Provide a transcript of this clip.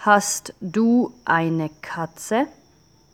Hast du eine Katze?